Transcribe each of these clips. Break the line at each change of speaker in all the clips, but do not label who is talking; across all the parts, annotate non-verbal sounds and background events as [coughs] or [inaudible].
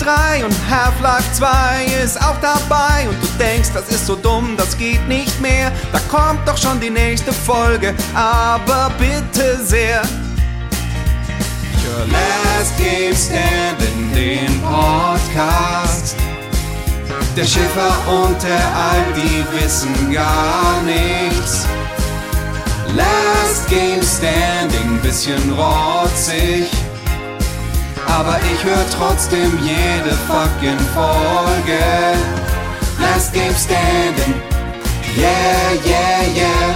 3 und Half-Life 2 ist auch dabei und du denkst, das ist so dumm, das geht nicht mehr. Da kommt doch schon die nächste Folge, aber bitte sehr. Your last game standing, den Podcast. Der Schiffer und der Alp, die wissen gar nichts. Last Game Standing, bisschen rotzig. Aber ich höre trotzdem jede fucking Folge. Last Game Standing, yeah, yeah, yeah.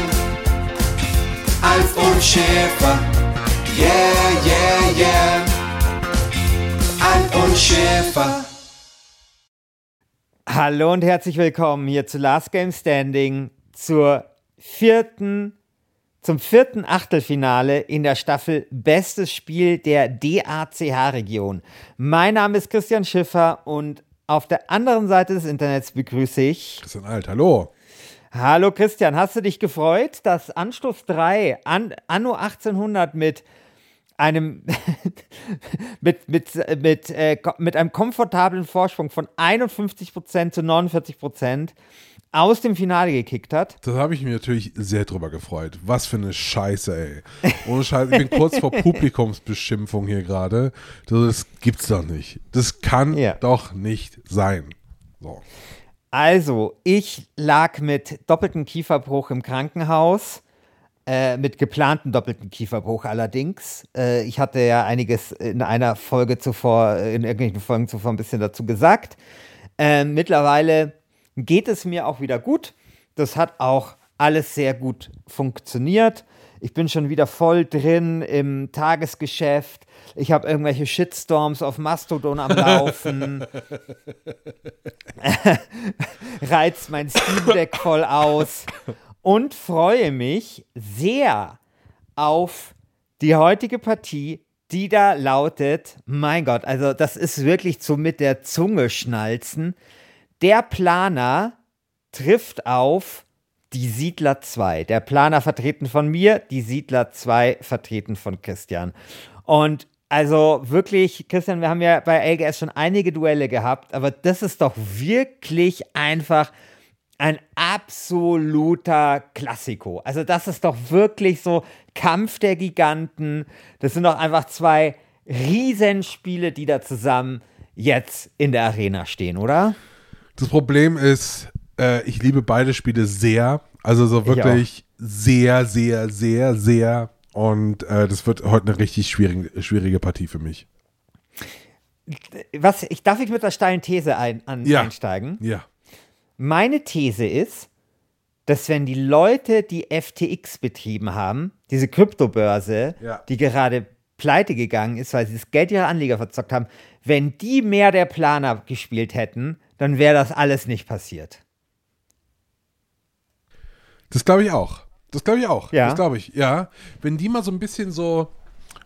Alf und Schäfer, yeah, yeah, yeah. Alf und Schäfer.
Hallo und herzlich willkommen hier zu Last Game Standing zur vierten, zum vierten Achtelfinale in der Staffel Bestes Spiel der DACH-Region. Mein Name ist Christian Schiffer und auf der anderen Seite des Internets begrüße ich.
Christian Alt, hallo.
Hallo Christian, hast du dich gefreut, dass Anstoß 3 an, anno 1800 mit einem [laughs] mit, mit, mit, äh, mit einem komfortablen Vorsprung von 51% zu 49% aus dem Finale gekickt hat.
Das habe ich mir natürlich sehr drüber gefreut. Was für eine Scheiße, ey. Ohne Scheiße, ich bin kurz vor [laughs] Publikumsbeschimpfung hier gerade. Das gibt's doch nicht. Das kann ja. doch nicht sein. So.
Also, ich lag mit doppeltem Kieferbruch im Krankenhaus äh, mit geplantem doppelten Kieferbruch allerdings. Äh, ich hatte ja einiges in einer Folge zuvor, in irgendwelchen Folgen zuvor ein bisschen dazu gesagt. Äh, mittlerweile geht es mir auch wieder gut. Das hat auch alles sehr gut funktioniert. Ich bin schon wieder voll drin im Tagesgeschäft. Ich habe irgendwelche Shitstorms auf Mastodon am Laufen. [laughs] Reizt mein Steam Deck voll aus und freue mich sehr auf die heutige Partie, die da lautet, mein Gott, also das ist wirklich so mit der Zunge schnalzen. Der Planer trifft auf die Siedler 2. Der Planer vertreten von mir, die Siedler 2 vertreten von Christian. Und also wirklich, Christian, wir haben ja bei LGS schon einige Duelle gehabt, aber das ist doch wirklich einfach ein absoluter Klassiko. Also das ist doch wirklich so Kampf der Giganten. Das sind doch einfach zwei Riesenspiele, die da zusammen jetzt in der Arena stehen, oder?
Das Problem ist, äh, ich liebe beide Spiele sehr. Also so wirklich sehr, sehr, sehr, sehr. Und äh, das wird heute eine richtig schwierige, schwierige Partie für mich.
Was, ich darf ich mit der steilen These ein, an,
ja.
einsteigen?
Ja.
Meine These ist, dass wenn die Leute, die FTX betrieben haben, diese Kryptobörse,
ja.
die gerade pleite gegangen ist, weil sie das Geld ihrer Anleger verzockt haben, wenn die mehr der Planer gespielt hätten, dann wäre das alles nicht passiert.
Das glaube ich auch. Das glaube ich auch.
Ja.
Das glaube ich, ja. Wenn die mal so ein bisschen so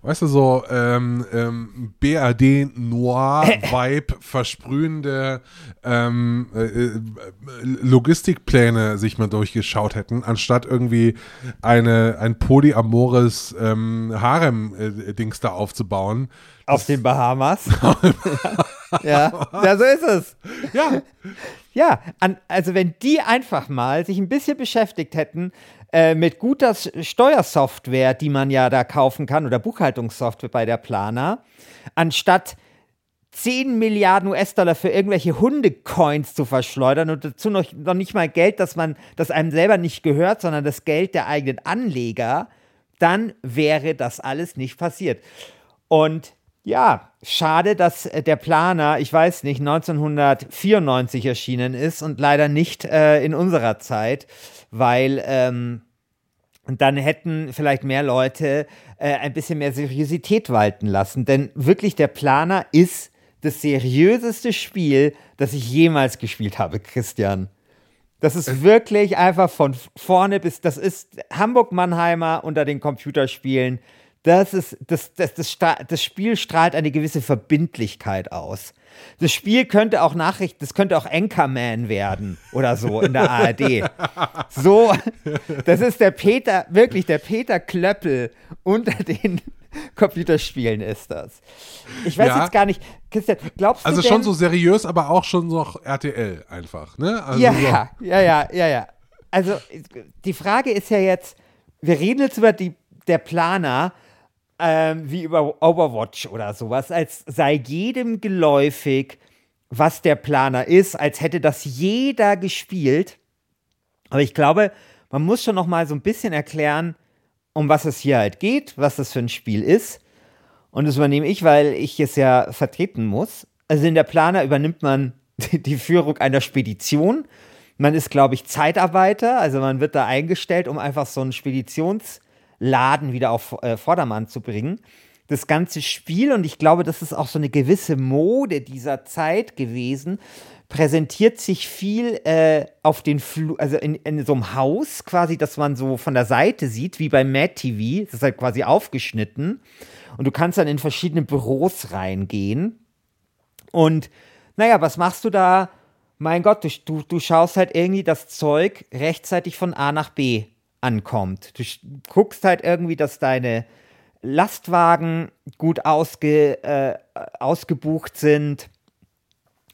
weißt du, so ähm, ähm, BRD-Noir-Vibe [laughs] versprühende ähm, äh, äh, Logistikpläne sich mal durchgeschaut hätten, anstatt irgendwie eine, ein polyamores ähm, Harem-Dings da aufzubauen.
Auf den Bahamas. [laughs] [laughs] ja. ja, so ist es.
Ja.
Ja, an, also wenn die einfach mal sich ein bisschen beschäftigt hätten äh, mit guter Steuersoftware, die man ja da kaufen kann, oder Buchhaltungssoftware bei der Planer, anstatt 10 Milliarden US-Dollar für irgendwelche Hundecoins zu verschleudern und dazu noch, noch nicht mal Geld, das man, das einem selber nicht gehört, sondern das Geld der eigenen Anleger, dann wäre das alles nicht passiert. Und ja, schade, dass der Planer, ich weiß nicht, 1994 erschienen ist und leider nicht äh, in unserer Zeit weil ähm, dann hätten vielleicht mehr Leute äh, ein bisschen mehr Seriosität walten lassen. Denn wirklich, der Planer ist das seriöseste Spiel, das ich jemals gespielt habe, Christian. Das ist äh. wirklich einfach von vorne bis, das ist Hamburg-Mannheimer unter den Computerspielen. Das ist, das, das, das, das Spiel strahlt eine gewisse Verbindlichkeit aus. Das Spiel könnte auch Nachrichten, das könnte auch Anchorman werden oder so in der ARD. [laughs] So, das ist der Peter, wirklich der Peter Klöppel unter den [laughs] Computerspielen ist das. Ich weiß
Ja.
jetzt gar nicht, Christian, glaubst du
Also
denn,
schon so seriös, aber auch schon noch RTL einfach, ne? Also
ja,
so,
ja, ja, ja, ja, ja. Also die Frage ist ja jetzt, wir reden jetzt über die, der Planer ähm, wie über Overwatch oder sowas, als sei jedem geläufig, was der Planer ist, als hätte das jeder gespielt. Aber ich glaube, man muss schon noch mal so ein bisschen erklären, um was es hier halt geht, was das für ein Spiel ist. Und das übernehme ich, weil ich es ja vertreten muss. Also in der Planer übernimmt man [laughs] die Führung einer Spedition. Man ist, glaube ich, Zeitarbeiter, also man wird da eingestellt, um einfach so einen Speditionsladen wieder auf äh, Vordermann zu bringen. Das ganze Spiel, und ich glaube, das ist auch so eine gewisse Mode dieser Zeit gewesen, präsentiert sich viel äh, auf den Flu also in, in so einem Haus quasi, dass man so von der Seite sieht, wie bei Mad TV. Das ist halt quasi aufgeschnitten. Und du kannst dann in verschiedene Büros reingehen. Und naja, was machst du da? Mein Gott, du, du, du schaust halt irgendwie, dass Zeug rechtzeitig von A nach B ankommt. Du guckst halt irgendwie, dass deine Lastwagen gut ausge, äh, ausgebucht sind.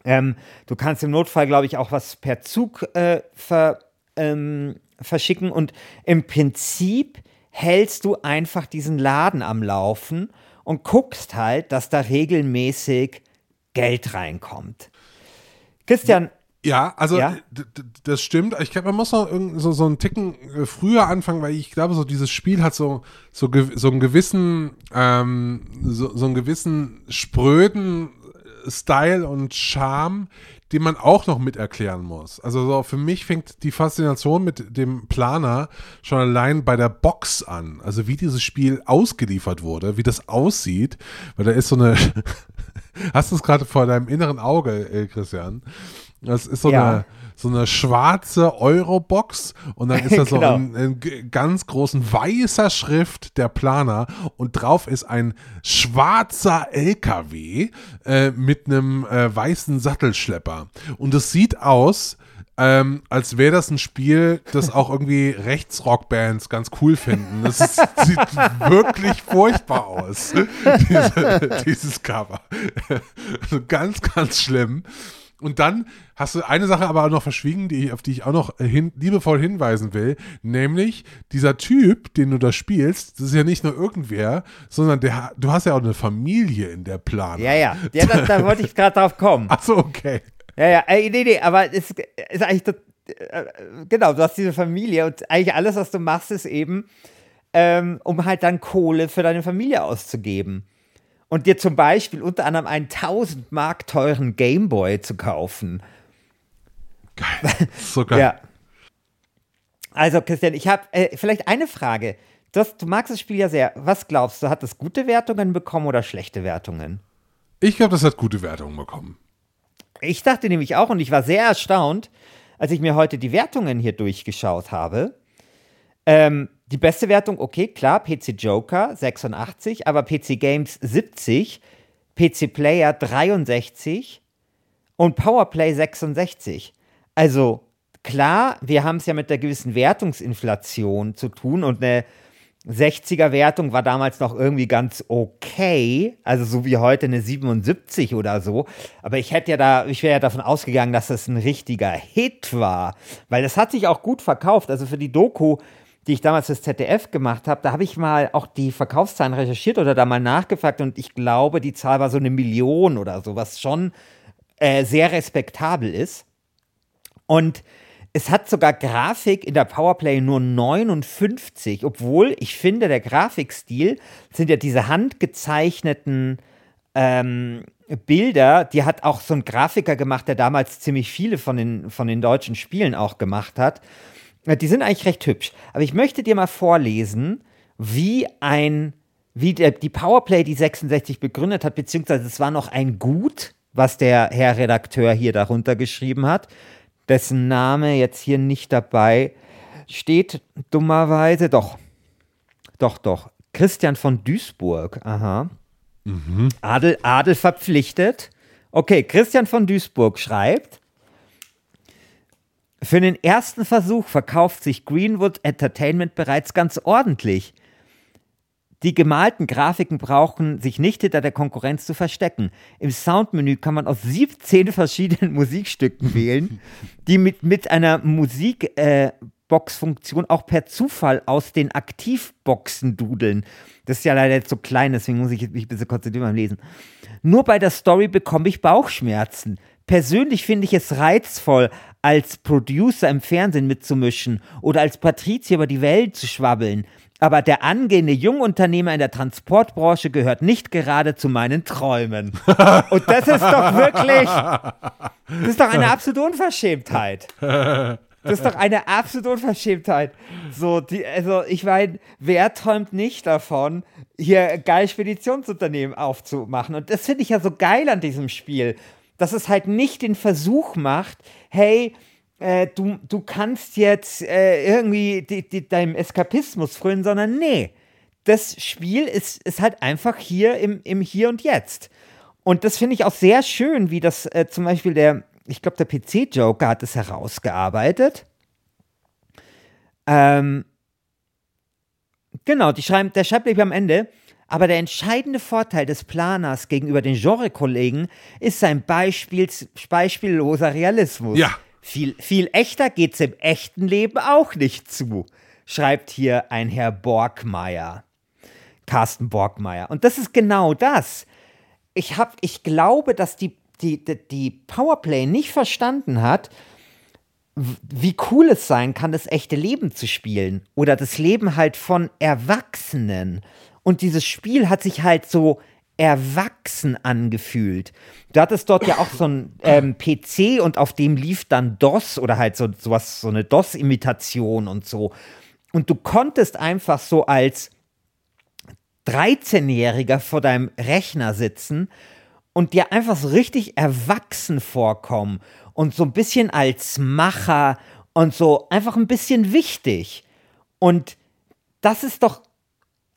Ähm, du kannst im Notfall, glaube ich, auch was per Zug äh, ver, ähm, verschicken. Und im Prinzip hältst du einfach diesen Laden am Laufen und guckst halt, dass da regelmäßig Geld reinkommt. Christian,
Ja, also
Ja?
das stimmt. Ich glaube, man muss noch so, so einen Ticken äh, früher anfangen, weil ich glaube, so dieses Spiel hat so, so, so einen gewissen, ähm, so, so einen gewissen spröden äh, Style und Charme, den man auch noch mit erklären muss. Also so für mich fängt die Faszination mit dem Planer schon allein bei der Box an. Also wie dieses Spiel ausgeliefert wurde, wie das aussieht, weil da ist so eine [laughs] Hast du es gerade vor deinem inneren Auge, äh, Christian? Das ist so,
Ja.
eine, so eine schwarze Eurobox und dann ist da [laughs] so
Genau.
ein, ein ganz großen weißer Schrift der Planer und drauf ist ein schwarzer LKW äh, mit einem äh, weißen Sattelschlepper. Und es sieht aus, ähm, als wäre das ein Spiel, das auch irgendwie [laughs] Rechtsrockbands ganz cool finden. Das ist, sieht wirklich furchtbar aus, [laughs] diese, dieses Cover. Ganz, ganz schlimm. Und dann hast du eine Sache aber auch noch verschwiegen, die, auf die ich auch noch hin, liebevoll hinweisen will, nämlich dieser Typ, den du da spielst, das ist ja nicht nur irgendwer, sondern der, du hast ja auch eine Familie in der Planung.
ja, ja, ja da, da wollte ich gerade drauf kommen. [laughs]
Achso, okay.
Ja, ja, äh, nee, nee, aber es ist eigentlich, tot- äh, genau, du hast diese Familie und eigentlich alles, was du machst, ist eben, ähm, um halt dann Kohle für deine Familie auszugeben. Und dir zum Beispiel unter anderem einen 1000 Mark teuren Gameboy zu kaufen.
Geil. So geil. [laughs]
Ja. Also, Christian, ich habe äh, vielleicht eine Frage. Du, hast, du magst das Spiel ja sehr. Was glaubst du, hat es gute Wertungen bekommen oder schlechte Wertungen?
Ich glaube, das hat gute Wertungen bekommen.
Ich dachte nämlich auch und ich war sehr erstaunt, als ich mir heute die Wertungen hier durchgeschaut habe. Ähm, die beste Wertung, okay, klar, PC Joker 86, aber PC Games 70, PC Player 63 und Powerplay 66. Also klar, wir haben es ja mit der gewissen Wertungsinflation zu tun und eine 60er Wertung war damals noch irgendwie ganz okay, also so wie heute eine 77 oder so. Aber ich hätte ja da, ich wäre ja davon ausgegangen, dass das ein richtiger Hit war, weil das hat sich auch gut verkauft. Also für die Doku, die ich damals fürs ZDF gemacht habe, da habe ich mal auch die Verkaufszahlen recherchiert oder da mal nachgefragt und ich glaube, die Zahl war so eine Million oder so, was schon äh, sehr respektabel ist. Und es hat sogar Grafik in der Powerplay nur 59, obwohl ich finde, der Grafikstil sind ja diese handgezeichneten ähm, Bilder, die hat auch so ein Grafiker gemacht, der damals ziemlich viele von den, von den deutschen Spielen auch gemacht hat. Die sind eigentlich recht hübsch. Aber ich möchte dir mal vorlesen, wie ein, wie der, die Powerplay die 66 begründet hat, beziehungsweise es war noch ein Gut, was der Herr Redakteur hier darunter geschrieben hat, dessen Name jetzt hier nicht dabei steht, dummerweise. Doch, doch, doch. Christian von Duisburg, aha. Adel, Adel verpflichtet. Okay, Christian von Duisburg schreibt, für den ersten Versuch verkauft sich Greenwood Entertainment bereits ganz ordentlich. Die gemalten Grafiken brauchen sich nicht hinter der Konkurrenz zu verstecken. Im Soundmenü kann man aus 17 verschiedenen [laughs] Musikstücken wählen, die mit, mit einer Musikbox-Funktion äh, auch per Zufall aus den Aktivboxen dudeln. Das ist ja leider jetzt so klein, deswegen muss ich mich ein bisschen konzentrieren beim Lesen. Nur bei der Story bekomme ich Bauchschmerzen. Persönlich finde ich es reizvoll, als Producer im Fernsehen mitzumischen oder als Patrizier über die Welt zu schwabbeln. Aber der angehende Jungunternehmer in der Transportbranche gehört nicht gerade zu meinen Träumen. Und das ist doch wirklich, das ist doch eine absolute Unverschämtheit. Das ist doch eine absolute Unverschämtheit. So, die, also ich meine, wer träumt nicht davon, hier geil Speditionsunternehmen aufzumachen? Und das finde ich ja so geil an diesem Spiel dass es halt nicht den Versuch macht, hey, äh, du, du kannst jetzt äh, irgendwie die, die, deinem Eskapismus frönen, sondern nee, das Spiel ist, ist halt einfach hier im, im Hier und Jetzt. Und das finde ich auch sehr schön, wie das äh, zum Beispiel der, ich glaube, der PC-Joker hat es herausgearbeitet. Ähm, genau, die schreiben, der schreibt am Ende, aber der entscheidende Vorteil des Planers gegenüber den Genre-Kollegen ist sein Beispiels, beispielloser Realismus.
Ja.
Viel, viel echter geht's im echten Leben auch nicht zu, schreibt hier ein Herr Borgmeier. Carsten Borgmeier. Und das ist genau das. Ich, hab, ich glaube, dass die, die, die, die Powerplay nicht verstanden hat, wie cool es sein kann, das echte Leben zu spielen. Oder das Leben halt von Erwachsenen. Und dieses Spiel hat sich halt so erwachsen angefühlt. Du hattest dort ja auch so ein ähm, PC und auf dem lief dann DOS oder halt so sowas, so eine DOS-Imitation und so. Und du konntest einfach so als 13-Jähriger vor deinem Rechner sitzen und dir einfach so richtig erwachsen vorkommen und so ein bisschen als Macher und so einfach ein bisschen wichtig. Und das ist doch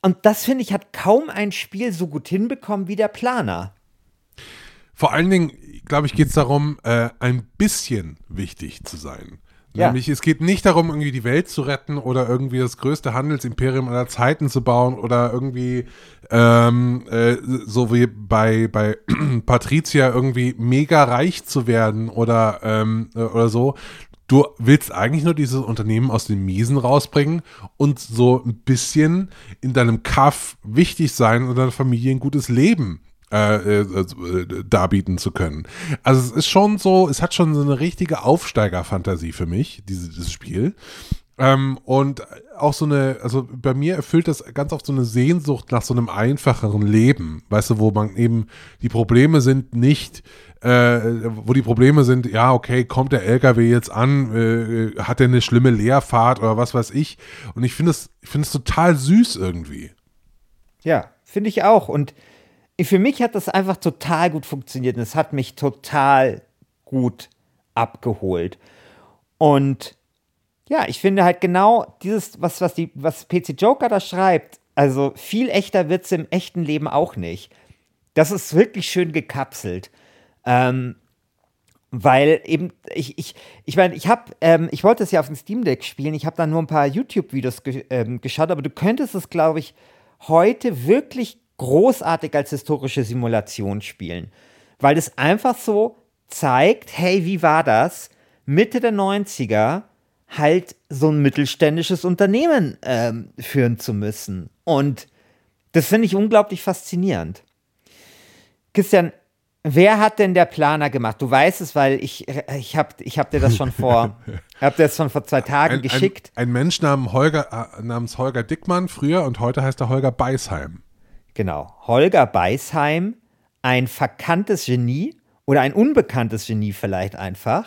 und das finde ich, hat kaum ein Spiel so gut hinbekommen wie der Planer.
Vor allen Dingen, glaube ich, geht es darum, äh, ein bisschen wichtig zu sein. Ja. Nämlich, es geht nicht darum, irgendwie die Welt zu retten oder irgendwie das größte Handelsimperium aller Zeiten zu bauen oder irgendwie ähm, äh, so wie bei, bei [clears throat] Patricia irgendwie mega reich zu werden oder, ähm, äh, oder so, du willst eigentlich nur dieses Unternehmen aus den Miesen rausbringen und so ein bisschen in deinem Kaff wichtig sein und deiner Familie ein gutes Leben äh, äh, äh, darbieten zu können. Also es ist schon so, es hat schon so eine richtige Aufsteigerfantasie für mich, diese, dieses Spiel. Ähm, und auch so eine, also bei mir erfüllt das ganz oft so eine Sehnsucht nach so einem einfacheren Leben, weißt du, wo man eben die Probleme sind nicht äh, wo die Probleme sind, ja, okay, kommt der LKW jetzt an, äh, hat er eine schlimme Leerfahrt oder was weiß ich. Und ich finde es, ich finde es total süß irgendwie.
Ja, finde ich auch. Und für mich hat das einfach total gut funktioniert und es hat mich total gut abgeholt. Und ja, ich finde halt genau dieses, was, was, die, was PC Joker da schreibt, also viel echter wird es im echten Leben auch nicht. Das ist wirklich schön gekapselt. Ähm, weil eben, ich, ich, ich meine, ich habe, ähm, ich wollte es ja auf dem Steam Deck spielen, ich habe da nur ein paar YouTube-Videos ge ähm, geschaut, aber du könntest es, glaube ich, heute wirklich großartig als historische Simulation spielen. Weil es einfach so zeigt, hey, wie war das? Mitte der 90er halt so ein mittelständisches Unternehmen ähm, führen zu müssen. Und das finde ich unglaublich faszinierend. Christian, Wer hat denn der Planer gemacht? Du weißt es, weil ich, ich habe ich hab dir das schon vor, [laughs] hab dir das schon vor zwei Tagen
ein,
geschickt.
Ein, ein Mensch namens Holger, äh, namens Holger Dickmann früher und heute heißt er Holger Beisheim.
Genau. Holger Beisheim, ein verkanntes Genie oder ein unbekanntes Genie vielleicht einfach.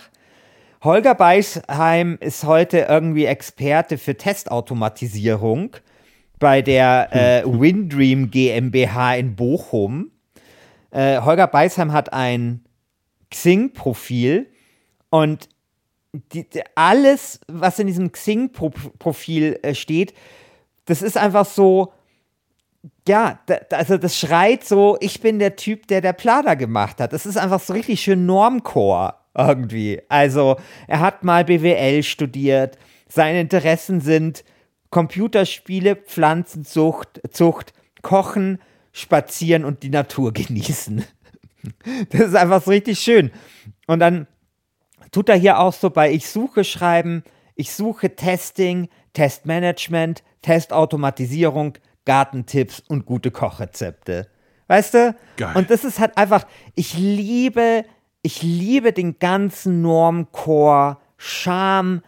Holger Beisheim ist heute irgendwie Experte für Testautomatisierung bei der äh, [laughs] Windream GmbH in Bochum. Äh, Holger Beisheim hat ein Xing-Profil und die, die, alles, was in diesem Xing-Profil äh, steht, das ist einfach so, ja, da, also das schreit so, ich bin der Typ, der der Plader gemacht hat. Das ist einfach so richtig schön Normcore irgendwie. Also er hat mal BWL studiert, seine Interessen sind Computerspiele, Pflanzenzucht, Zucht, kochen, spazieren und die Natur genießen. [laughs] Das ist einfach so richtig schön. Und dann tut er hier auch so bei Ich suche schreiben, ich suche Testing, Testmanagement, Testautomatisierung, Gartentipps und gute Kochrezepte. Weißt du?
Geil.
Und das ist halt einfach, ich liebe, ich liebe den ganzen Normcore, Charme,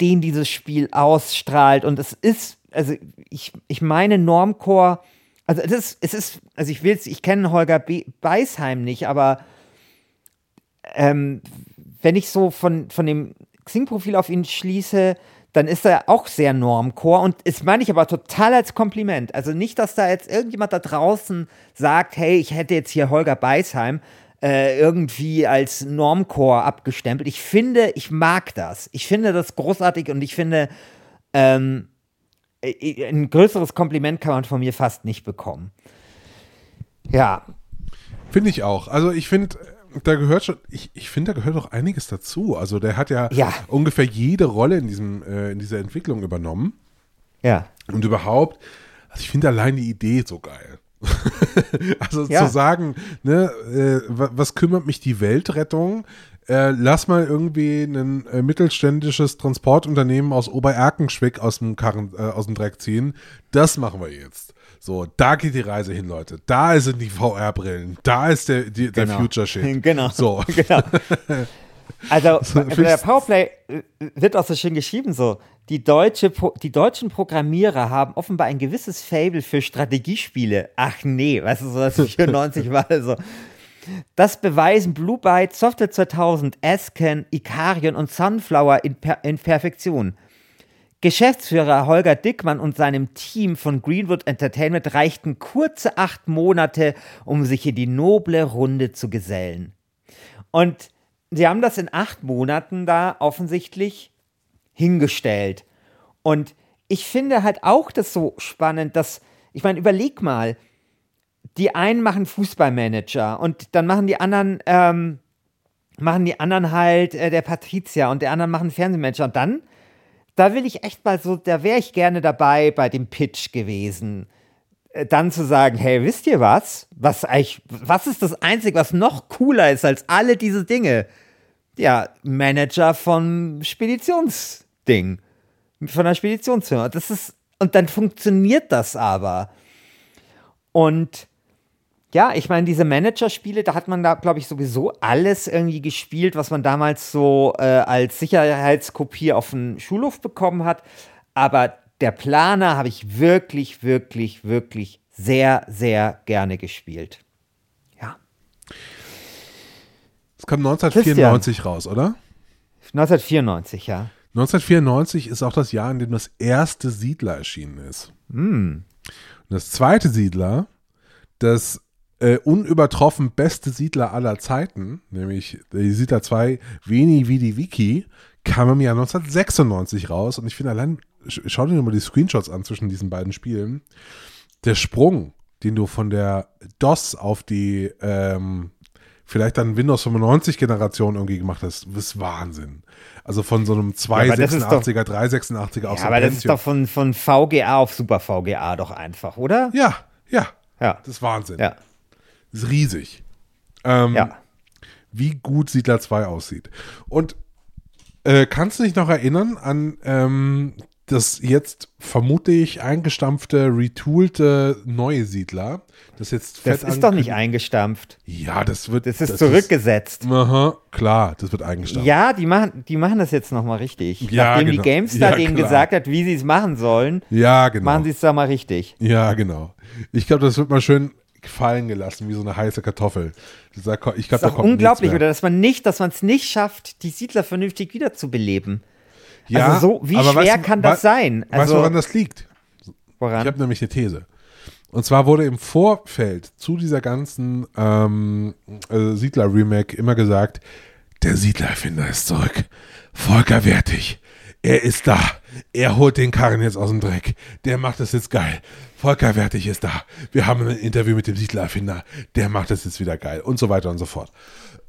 den dieses Spiel ausstrahlt. Und es ist, also ich, ich meine Normcore, also es ist, es ist, also ich will ich kenne Holger Be Beisheim nicht, aber ähm, wenn ich so von, von dem Xing-Profil auf ihn schließe, dann ist er auch sehr Normcore und das meine ich aber total als Kompliment. Also nicht, dass da jetzt irgendjemand da draußen sagt, hey, ich hätte jetzt hier Holger Beisheim äh, irgendwie als Normcore abgestempelt. Ich finde, ich mag das. Ich finde das großartig und ich finde, ähm, ein größeres Kompliment kann man von mir fast nicht bekommen. Ja.
Finde ich auch. Also ich finde, da gehört schon, ich, ich finde, da gehört auch einiges dazu. Also der hat ja,
Ja.
ungefähr jede Rolle in, diesem, äh, in dieser Entwicklung übernommen.
Ja.
Und überhaupt, also ich finde allein die Idee so geil. [laughs] also
Ja.
zu sagen, ne, äh, wa- was kümmert mich die Weltrettung? Äh, lass mal irgendwie ein äh, mittelständisches Transportunternehmen aus Obererkenschwick aus dem, Karren, äh, aus dem Dreck ziehen. Das machen wir jetzt. So, da geht die Reise hin, Leute. Da sind die VR-Brillen. Da ist der, die, der
Genau.
Future-Shit. [laughs]
Genau.
So. [laughs]
genau. Also, [laughs]
find
der Powerplay äh, wird auch so schön geschrieben so. Die, deutsche, die deutschen Programmierer haben offenbar ein gewisses Fable für Strategiespiele. Ach nee, weißt du, so das 94 war [laughs] so. Das beweisen Blue Byte, Software 2000, Ascan, Ikarion und Sunflower in, per in Perfektion. Geschäftsführer Holger Dickmann und seinem Team von Greenwood Entertainment reichten kurze acht Monate, um sich in die noble Runde zu gesellen. Und sie haben das in acht Monaten da offensichtlich hingestellt. Und ich finde halt auch das so spannend, dass, ich meine, überleg mal, die einen machen Fußballmanager und dann machen die anderen, ähm, machen die anderen halt äh, der Patrizier und der anderen machen Fernsehmanager. Und dann, da will ich echt mal so, da wäre ich gerne dabei bei dem Pitch gewesen. Äh, Dann zu sagen, hey, wisst ihr was? Was eigentlich, was ist das Einzige, was noch cooler ist als alle diese Dinge? Ja, Manager von Speditionsding. Von der Speditionsfirma. Das ist, und dann funktioniert das aber. Und ja, ich meine, diese Managerspiele, da hat man da, glaube ich, sowieso alles irgendwie gespielt, was man damals so äh, als Sicherheitskopie auf dem Schulhof bekommen hat. Aber der Planer habe ich wirklich, wirklich, wirklich sehr, sehr gerne gespielt. Ja.
Es kam 1994 raus, oder?
1994, ja.
1994 ist auch das Jahr, in dem das erste Siedler erschienen ist. Und das zweite Siedler, das äh, unübertroffen beste Siedler aller Zeiten, nämlich die Siedler 2 Veni Vidi Vici, kam im Jahr 1996 raus. Und ich finde allein, schau dir mal die Screenshots an zwischen diesen beiden Spielen. Der Sprung, den du von der DOS auf die ähm, vielleicht dann Windows 95 Generation irgendwie gemacht hast, ist Wahnsinn. Also von so einem
aber das ist doch-
286er, 386er auf
Ja,
so
aber
einem
das ist doch von, von VGA auf Super VGA doch einfach, oder?
Ja, ja,
Ja.
das ist Wahnsinn.
Ja.
Das ist riesig. Ähm,
Ja.
Wie gut Siedler 2 aussieht. Und äh, kannst du dich noch erinnern an ähm, das jetzt vermutlich eingestampfte, retoolte neue Siedler? Das jetzt
Das
fett
ist doch nicht eingestampft.
Ja, das wird.
Das ist zurückgesetzt.
aha, klar, das wird eingestampft.
Ja, die machen, die machen das jetzt nochmal richtig.
Ja,
Nachdem
genau.
die GameStar
Ja,
denen
klar.
gesagt hat, wie sie es machen sollen,
Ja, genau.
machen sie es da mal richtig.
Ja, genau. Ich glaube, das wird mal schön fallen gelassen, wie so eine heiße Kartoffel. Ich glaube,
Das
da
ist
kommt
unglaublich, oder dass man nicht, dass man es nicht schafft, die Siedler vernünftig wiederzubeleben.
Ja,
also so, wie schwer
weißt
kann das sein?
weißt
Also,
du, woran das liegt? Ich
woran?
habe nämlich eine These. Und zwar wurde im Vorfeld zu dieser ganzen ähm, äh, Siedler-Remake immer gesagt, der Siedler-Erfinder ist zurück. Volker Wertig. Er ist da. Er holt den Karren jetzt aus dem Dreck. Der macht es jetzt geil. Volker Wertig ist da. Wir haben ein Interview mit dem Siedler-Erfinder. Der macht es jetzt wieder geil. Und so weiter und so fort.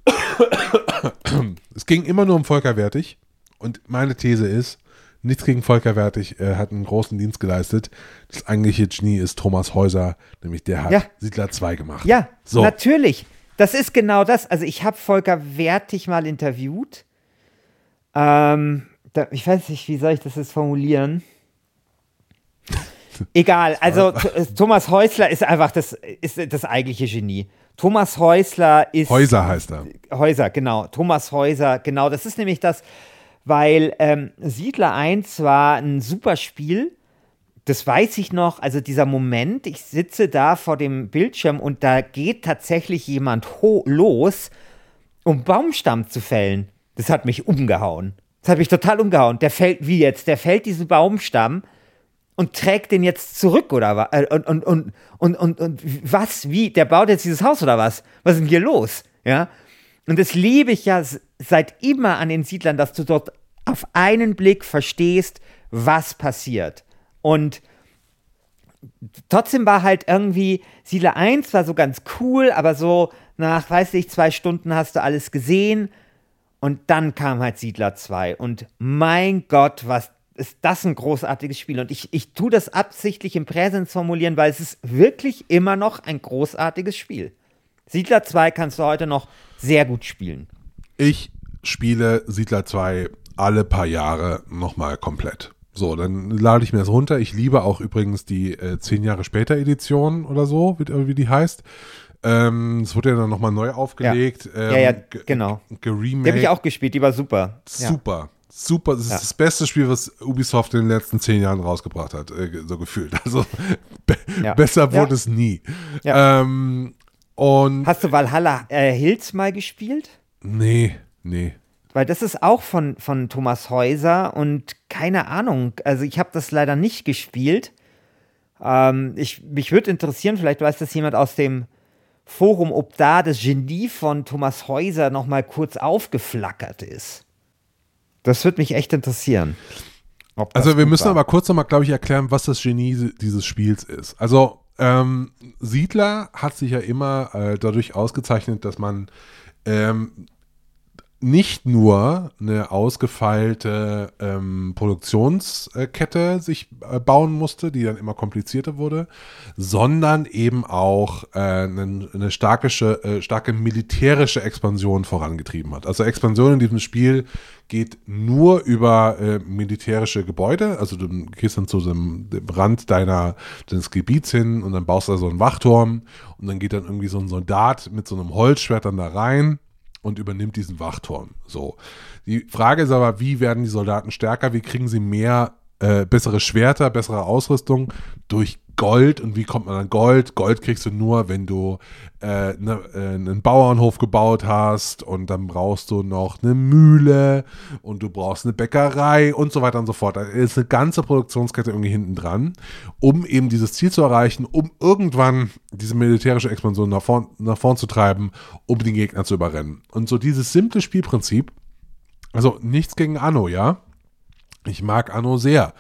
[coughs] es ging immer nur um Volker Wertig. Und meine These ist, Nichts gegen Volker Wertig, er hat einen großen Dienst geleistet. Das eigentliche Genie ist Thomas Häuser, nämlich der hat
Ja.
Siedler 2 gemacht.
Ja,
so.
natürlich. Das ist genau das. Also ich habe Volker Wertig mal interviewt. Ähm, da, ich weiß nicht, wie soll ich das jetzt formulieren? [laughs] Egal, also äh, Thomas Häusler ist einfach das, ist das eigentliche Genie. Thomas Häusler ist.
Häuser heißt er.
Häuser, genau. Thomas Häuser, genau. Das ist nämlich das, weil ähm, Siedler 1 war ein super Spiel. Das weiß ich noch. Also dieser Moment, ich sitze da vor dem Bildschirm und da geht tatsächlich jemand los, um Baumstamm zu fällen. Das hat mich umgehauen. Das hat mich total umgehauen. Der fällt, wie jetzt? Der fällt diesen Baumstamm und trägt den jetzt zurück oder was? Und, und, und, und, und, und was? Wie? Der baut jetzt dieses Haus oder was? Was ist denn hier los? Ja. Und das liebe ich ja seit immer an den Siedlern, dass du dort auf einen Blick verstehst, was passiert. Und trotzdem war halt irgendwie, Siedler 1 war so ganz cool, aber so nach, weiß ich, zwei Stunden hast du alles gesehen. Und dann kam halt Siedler 2. Und mein Gott, was ist das ein großartiges Spiel. Und ich, ich tue das absichtlich im Präsens formulieren, weil es ist wirklich immer noch ein großartiges Spiel. Siedler 2 kannst du heute noch sehr gut spielen.
Ich spiele Siedler 2 alle paar Jahre nochmal komplett. So, dann lade ich mir das runter. Ich liebe auch übrigens die äh, 10 Jahre später Edition oder so, wie, wie die heißt. Ähm, es wurde ja dann nochmal neu aufgelegt. Ähm,
Ja, ja,
ge-
genau.
Geremaked.
Die habe ich auch gespielt, die war super. Ja.
Super. Super. Das ist
Ja.
das beste Spiel, was Ubisoft in den letzten zehn Jahren rausgebracht hat, äh, so gefühlt. [laughs] Also be
Ja.
besser wurde
Ja.
es nie.
Ja.
Ähm, und
Hast du Valhalla äh, Hills mal gespielt?
nee, nee.
Weil das ist auch von, von Thomas Häuser und keine Ahnung, also ich habe das leider nicht gespielt. Ähm, ich, mich würde interessieren, vielleicht weiß das jemand aus dem Forum, ob da das Genie von Thomas Häuser noch mal kurz aufgeflackert ist. Das würde mich echt interessieren.
Also wir müssen
war.
aber kurz nochmal, glaube ich, erklären, was das Genie dieses Spiels ist. Also ähm, Siedler hat sich ja immer äh, dadurch ausgezeichnet, dass man ähm, nicht nur eine ausgefeilte ähm, Produktionskette sich äh, bauen musste, die dann immer komplizierter wurde, sondern eben auch äh, eine, eine starke, äh, starke militärische Expansion vorangetrieben hat. Also Expansion in diesem Spiel geht nur über äh, militärische Gebäude. Also du gehst dann zu dem, dem Rand deiner, deines Gebiets hin und dann baust du da so einen Wachturm und dann geht dann irgendwie so ein Soldat mit so einem Holzschwert dann da rein und übernimmt diesen Wachturm. So. Die Frage ist aber, wie werden die Soldaten stärker? Wie kriegen sie mehr, äh, bessere Schwerter, bessere Ausrüstung durch Gold? Und wie kommt man an Gold? Gold kriegst du nur, wenn du äh, ne, äh, einen Bauernhof gebaut hast und dann brauchst du noch eine Mühle und du brauchst eine Bäckerei und so weiter und so fort. Da ist eine ganze Produktionskette irgendwie hinten dran, um eben dieses Ziel zu erreichen, um irgendwann diese militärische Expansion nach vorn, nach vorn zu treiben, um den Gegner zu überrennen. Und so dieses simple Spielprinzip, also nichts gegen Anno, ja. Ich mag Anno sehr.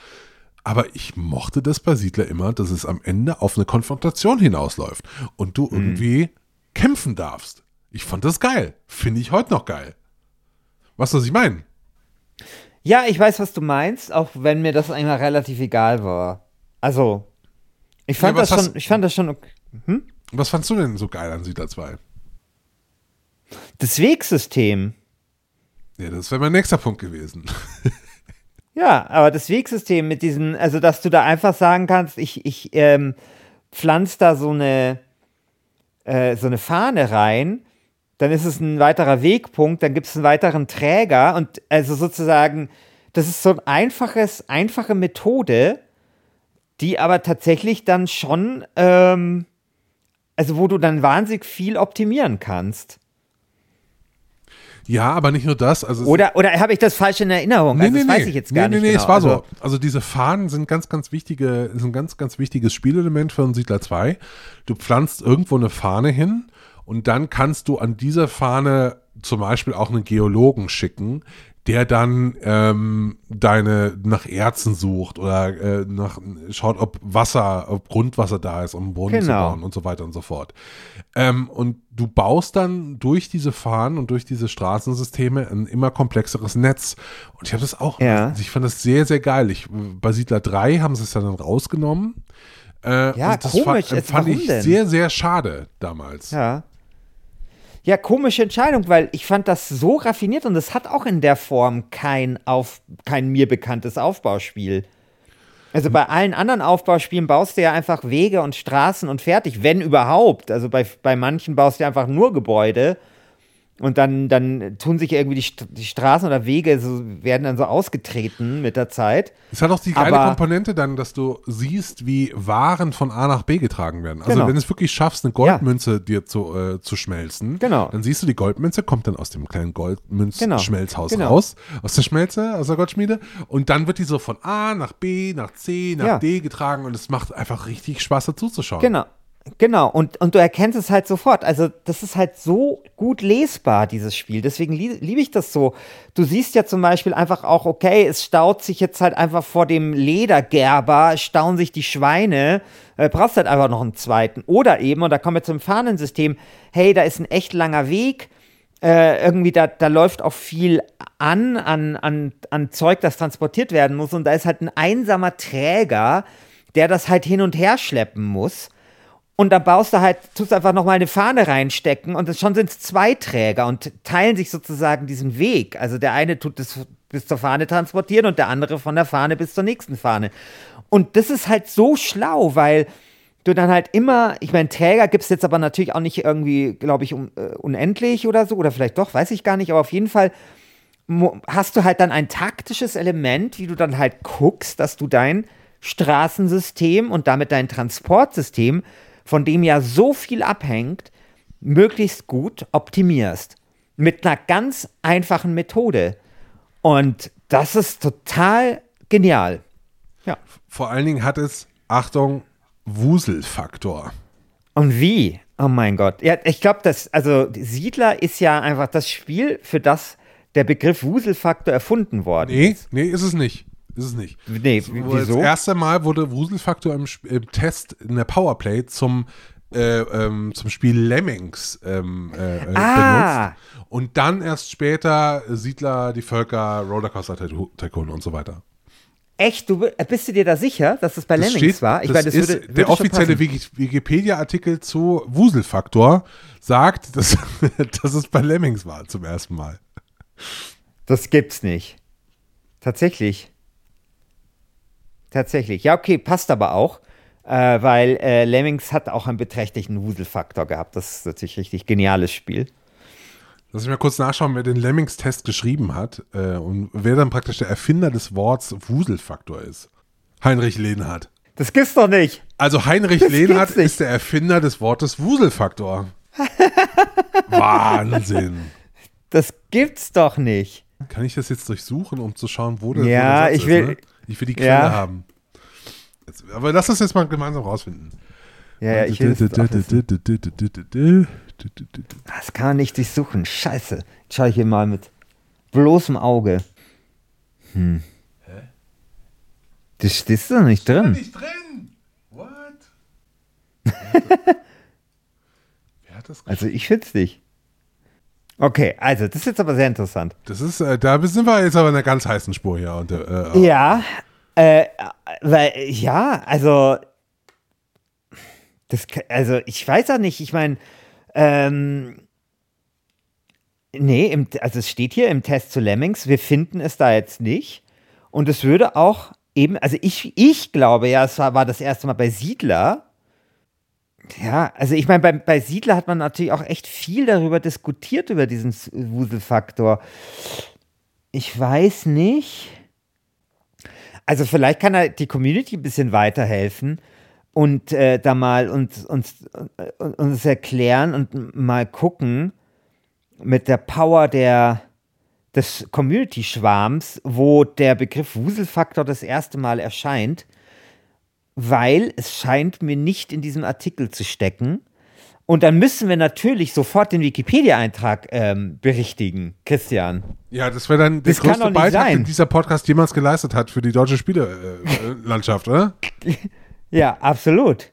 Aber ich mochte das bei Siedler immer, dass es am Ende auf eine Konfrontation hinausläuft und du irgendwie kämpfen darfst. Ich fand das geil. Finde ich heute noch geil. Was ich meine?
Ja, ich weiß, was du meinst, auch wenn mir das einmal relativ egal war. Also, ich fand
Ja,
das schon, ich fand das schon okay.
Was fandst du denn so geil an Siedler 2?
Das Wegsystem.
Ja, das wäre mein nächster Punkt gewesen. [laughs]
Ja, aber das Wegsystem mit diesen, also dass du da einfach sagen kannst, ich, ich ähm, pflanze da so eine, äh, so eine Fahne rein, dann ist es ein weiterer Wegpunkt, dann gibt es einen weiteren Träger und also sozusagen, das ist so ein einfaches, einfache Methode, die aber tatsächlich dann schon, ähm, also wo du dann wahnsinnig viel optimieren kannst.
Ja, aber nicht nur das. Also
Oder, oder habe ich das falsch in Erinnerung? also das weiß ich jetzt gar
nee,
nicht.
Nee, nee,
genau.
es war
also,
so. Also diese Fahnen sind ganz, ganz wichtige, ist ein ganz, ganz wichtiges Spielelement für einen Siedler 2. Du pflanzt irgendwo eine Fahne hin und dann kannst du an dieser Fahne zum Beispiel auch einen Geologen schicken, der dann ähm, deine nach Erzen sucht oder äh, nach schaut, ob Wasser, ob Grundwasser da ist, um einen Brunnen zu
Genau.
bauen und so weiter und so fort. Ähm, und du baust dann durch diese Fahnen und durch diese Straßensysteme ein immer komplexeres Netz. Und ich habe das auch,
Ja.
also ich fand das sehr, sehr geil. Ich, bei Siedler 3 haben sie es ja dann rausgenommen. Äh,
Ja,
und das
komisch.
Fand,
Also
fand ich
denn?
sehr, sehr schade damals.
Ja. Ja, komische Entscheidung, weil ich fand das so raffiniert und es hat auch in der Form kein, auf, kein mir bekanntes Aufbauspiel. Also bei allen anderen Aufbauspielen baust du ja einfach Wege und Straßen und fertig, wenn überhaupt. Also bei, bei manchen baust du einfach nur Gebäude und dann, dann tun sich irgendwie die, die Straßen oder Wege, so, werden dann so ausgetreten mit der Zeit.
Es hat auch die geile
Aber-
Komponente dann, dass du siehst, wie Waren von A nach B getragen werden. Also
Genau.
wenn du es wirklich schaffst, eine Goldmünze dir zu, äh, zu schmelzen,
Genau.
dann siehst du, die Goldmünze kommt dann aus dem kleinen Goldmünz-Schmelzhaus
Genau.
raus, aus der Schmelze, aus der Goldschmiede. Und dann wird die so von A nach B, nach C, nach
Ja.
D getragen und es macht einfach richtig Spaß dazu zu schauen.
Genau. Genau, und, und du erkennst es halt sofort. Also, das ist halt so gut lesbar, dieses Spiel. Deswegen lie liebe ich das so. Du siehst ja zum Beispiel einfach auch, okay, es staut sich jetzt halt einfach vor dem Ledergerber, stauen sich die Schweine, äh, brauchst halt einfach noch einen zweiten. Oder eben, und da kommen wir zum Fahnensystem, hey, da ist ein echt langer Weg, äh, irgendwie da, da läuft auch viel an, an, an, an Zeug, das transportiert werden muss. Und da ist halt ein einsamer Träger, der das halt hin und her schleppen muss. Und dann baust du halt, tust einfach nochmal eine Fahne reinstecken und schon sind es zwei Träger und teilen sich sozusagen diesen Weg. Also der eine tut das bis zur Fahne transportieren und der andere von der Fahne bis zur nächsten Fahne. Und das ist halt so schlau, weil du dann halt immer, ich meine, Träger gibt es jetzt aber natürlich auch nicht irgendwie, glaube ich, un, äh, unendlich oder so, oder vielleicht doch, weiß ich gar nicht, aber auf jeden Fall hast du halt dann ein taktisches Element, wie du dann halt guckst, dass du dein Straßensystem und damit dein Transportsystem, von dem ja so viel abhängt, möglichst gut optimierst. Mit einer ganz einfachen Methode. Und das ist total genial. Ja.
Vor allen Dingen hat es, Achtung, Wuselfaktor.
Und wie? Oh mein Gott. Ja, ich glaube, das, also Siedler ist ja einfach das Spiel, für das der Begriff Wuselfaktor erfunden worden
Nee,
ist.
nee, ist es nicht. Ist es nicht.
Nee,
So,
w-
Das
wieso?
erste Mal wurde Wuselfaktor im, im Test in der Powerplay zum, äh, ähm, zum Spiel Lemmings ähm, äh, äh,
Ah.
benutzt. Und dann erst später Siedler, die Völker, Rollercoaster Tycoon- und so weiter.
Echt? Du, bist du dir da sicher, dass das bei
Das
Lemmings
steht-
war? Ich
das
meine, das
ist
würde, würde
der offizielle Wikipedia-Artikel zu Wuselfaktor sagt, [laughs] dass, dass es bei Lemmings war zum ersten Mal.
Das gibt's nicht. Tatsächlich. Tatsächlich. Ja, okay, passt aber auch. Äh, weil äh, Lemmings hat auch einen beträchtlichen Wuselfaktor gehabt. Das ist natürlich richtig geniales Spiel.
Lass ich mal kurz nachschauen, wer den Lemmings-Test geschrieben hat äh, und wer dann praktisch der Erfinder des Worts Wuselfaktor ist. Heinrich Lehnhardt.
Das gibt's doch nicht.
Also Heinrich [laughs]
Das
Lehnhardt ist der Erfinder des Wortes Wuselfaktor. [laughs] Wahnsinn.
Das gibt's doch nicht.
Kann ich das jetzt durchsuchen, um zu schauen, wo der,
Ja, ich will-
ist, ne? Ich will die Quelle
Ja.
haben. Aber lass uns jetzt mal gemeinsam rausfinden.
Ja, ja, ich will das, das kann man nicht durchsuchen. Scheiße. Jetzt schaue ich hier mal mit bloßem Auge. Hm. Das steht doch nicht drin.
nicht drin. What? [laughs] Wer hat das
Also ich find's nicht. Okay, also das ist jetzt aber sehr interessant.
Das ist, äh, da sind wir jetzt aber in einer ganz heißen Spur hier. Und, äh,
Ja, äh, weil, ja, also, das, also ich weiß auch nicht, ich meine, ähm, nee, im, also es steht hier im Test zu Lemmings, wir finden es da jetzt nicht und es würde auch eben, also ich, ich glaube ja, es war, war das erste Mal bei Siedler, ja, also ich meine, bei, bei Siedler hat man natürlich auch echt viel darüber diskutiert, über diesen Wuselfaktor. Ich weiß nicht. Also vielleicht kann er die Community ein bisschen weiterhelfen und äh, da mal uns, uns, äh, uns erklären und mal gucken mit der Power der, des Community-Schwarms, wo der Begriff Wuselfaktor das erste Mal erscheint, weil es scheint mir nicht in diesem Artikel zu stecken. Und dann müssen wir natürlich sofort den Wikipedia-Eintrag ähm, berichtigen, Christian.
Ja, das wäre dann der
Das
größte Beitrag,
sein.
den dieser Podcast jemals geleistet hat für die deutsche Spielelandschaft, oder? [laughs]
Ja, absolut.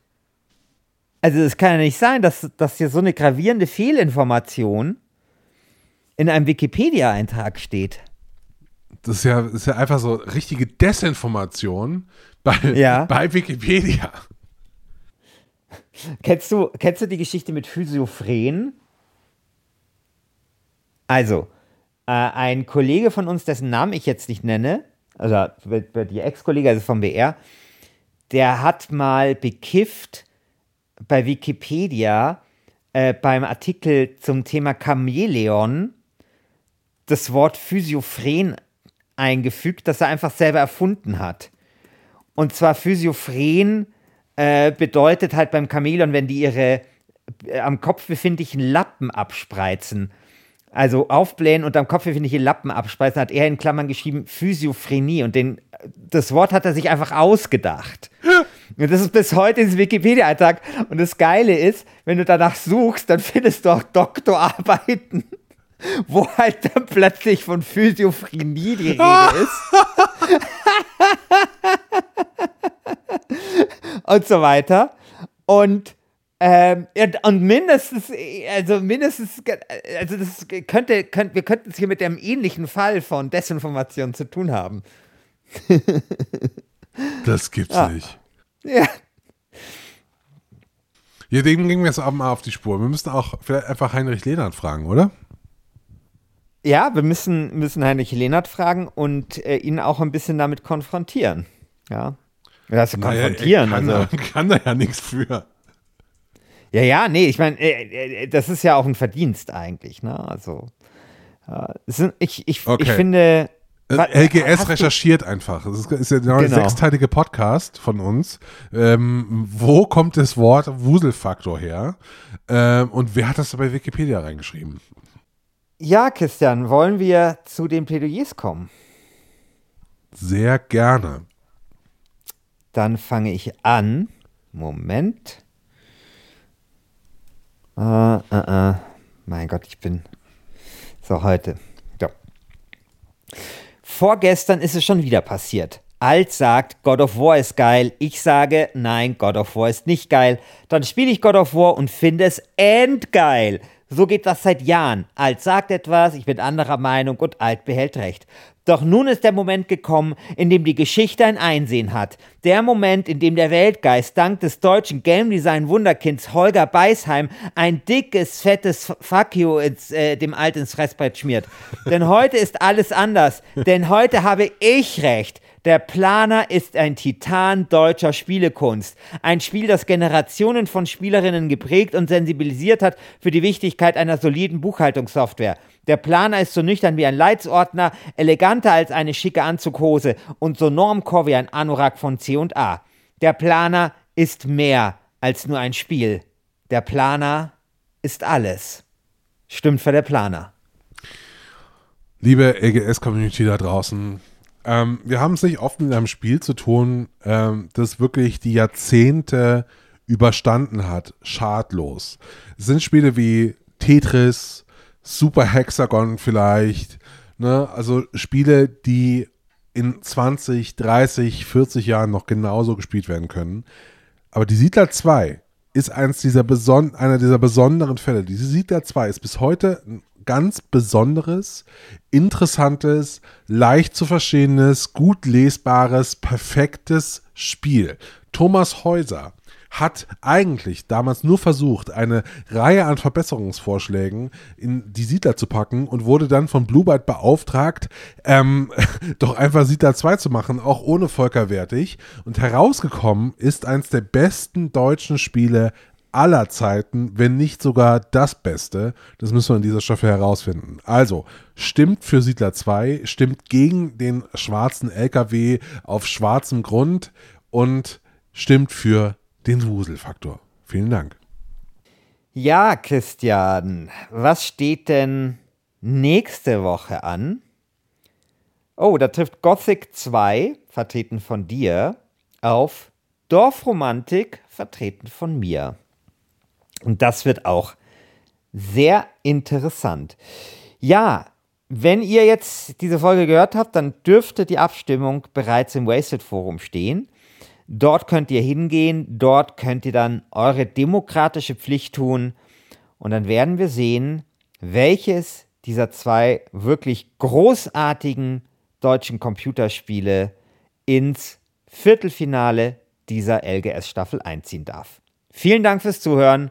Also es kann ja nicht sein, dass, dass hier so eine gravierende Fehlinformation in einem Wikipedia-Eintrag steht.
Das ist ja, das ist ja einfach so richtige Desinformation bei,
Ja. [laughs]
bei Wikipedia.
Kennst du, kennst du die Geschichte mit Physiophren? Also, äh, ein Kollege von uns, dessen Namen ich jetzt nicht nenne, also die Ex-Kollege, also vom BR, der hat mal bekifft bei Wikipedia äh, beim Artikel zum Thema Chamäleon das Wort Physiophren eingefügt, das er einfach selber erfunden hat. Und zwar Physiophren äh, bedeutet halt beim Chamäleon, wenn die ihre äh, am Kopf befindlichen Lappen abspreizen. Also aufblähen und am Kopf befindliche Lappen abspreizen, hat er in Klammern geschrieben Physiophrenie. Und den, das Wort hat er sich einfach ausgedacht. Und das ist bis heute in diesem Wikipedia-Eintrag. Und das Geile ist, wenn du danach suchst, dann findest du auch Doktorarbeiten, [laughs] wo halt dann plötzlich von Physiophrenie die Rede ist. [laughs] und so weiter. Und, ähm, und mindestens, also mindestens, also das könnte, könnte, wir könnten es hier mit einem ähnlichen Fall von Desinformation zu tun haben. [laughs]
Das gibt's
Ah.
nicht.
Ja.
Ja, dem gingen wir jetzt auch mal auf die Spur. Wir müssen auch vielleicht einfach Heinrich Lehnert fragen, oder?
Ja, wir müssen, müssen Heinrich Lehnert fragen und äh, ihn auch ein bisschen damit konfrontieren. Ja. Das
Naja,
konfrontieren,
er kann,
also.
da, [laughs] kann da ja nichts für.
Ja, ja, nee, ich meine, äh, äh, das ist ja auch ein Verdienst eigentlich, ne? Also, äh, ich, ich, ich
Okay.
finde.
Äh, LGS
hast du-
recherchiert einfach. Das ist, ja genau ein
Genau.
sechsteilige Podcast von uns. Ähm, wo kommt das Wort Wuselfaktor her? Ähm, und wer hat das bei Wikipedia reingeschrieben?
Ja, Christian, wollen wir zu den Plädoyers kommen?
Sehr gerne.
Dann fange ich an. Moment. Äh, äh, äh. Mein Gott, ich bin. So, heute. So. Vorgestern ist es schon wieder passiert. Alt sagt, God of War ist geil. Ich sage, nein, God of War ist nicht geil. Dann spiele ich God of War und finde es endgeil. So geht das seit Jahren. Alt sagt etwas, ich bin anderer Meinung und Alt behält recht. Doch nun ist der Moment gekommen, in dem die Geschichte ein Einsehen hat. Der Moment, in dem der Weltgeist dank des deutschen Game Design Wunderkinds Holger Beisheim ein dickes, fettes Fuck you ins, äh, dem Alt ins Fressbrett schmiert. Denn heute ist alles anders. Denn heute habe ich recht. Der Planer ist ein Titan deutscher Spielekunst. Ein Spiel, das Generationen von Spielerinnen geprägt und sensibilisiert hat für die Wichtigkeit einer soliden Buchhaltungssoftware. Der Planer ist so nüchtern wie ein Leitsordner, eleganter als eine schicke Anzughose und so normcore wie ein Anorak von C&A. Der Planer ist mehr als nur ein Spiel. Der Planer ist alles. Stimmt für der Planer.
Liebe LGS-Community da draußen, ähm, wir haben es nicht oft mit einem Spiel zu tun, ähm, das wirklich die Jahrzehnte überstanden hat, schadlos. Es sind Spiele wie Tetris, Super Hexagon vielleicht, ne? also Spiele, die in 20, 30, 40 Jahren noch genauso gespielt werden können. Aber die Siedler 2 ist eins dieser einer dieser besonderen Fälle. Diese Siedler 2 ist bis heute ein ganz besonderes, interessantes, leicht zu verstehendes, gut lesbares, perfektes Spiel. Thomas Häuser hat eigentlich damals nur versucht, eine Reihe an Verbesserungsvorschlägen in die Siedler zu packen und wurde dann von Bluebird beauftragt, ähm, [laughs] doch einfach Siedler 2 zu machen, auch ohne Volker Wertig. Und herausgekommen ist eins der besten deutschen Spiele aller Zeiten, wenn nicht sogar das Beste. Das müssen wir in dieser Staffel herausfinden. Also, stimmt für Siedler 2, stimmt gegen den schwarzen LKW auf schwarzem Grund und stimmt für den Wuselfaktor. Vielen Dank.
Ja, Christian, was steht denn nächste Woche an? Oh, da trifft Gothic 2, vertreten von dir, auf Dorfromantik, vertreten von mir. Und das wird auch sehr interessant. Ja, wenn ihr jetzt diese Folge gehört habt, dann dürfte die Abstimmung bereits im Wasted Forum stehen. Dort könnt ihr hingehen, dort könnt ihr dann eure demokratische Pflicht tun und dann werden wir sehen, welches dieser zwei wirklich großartigen deutschen Computerspiele ins Viertelfinale dieser LGS-Staffel einziehen darf. Vielen Dank fürs Zuhören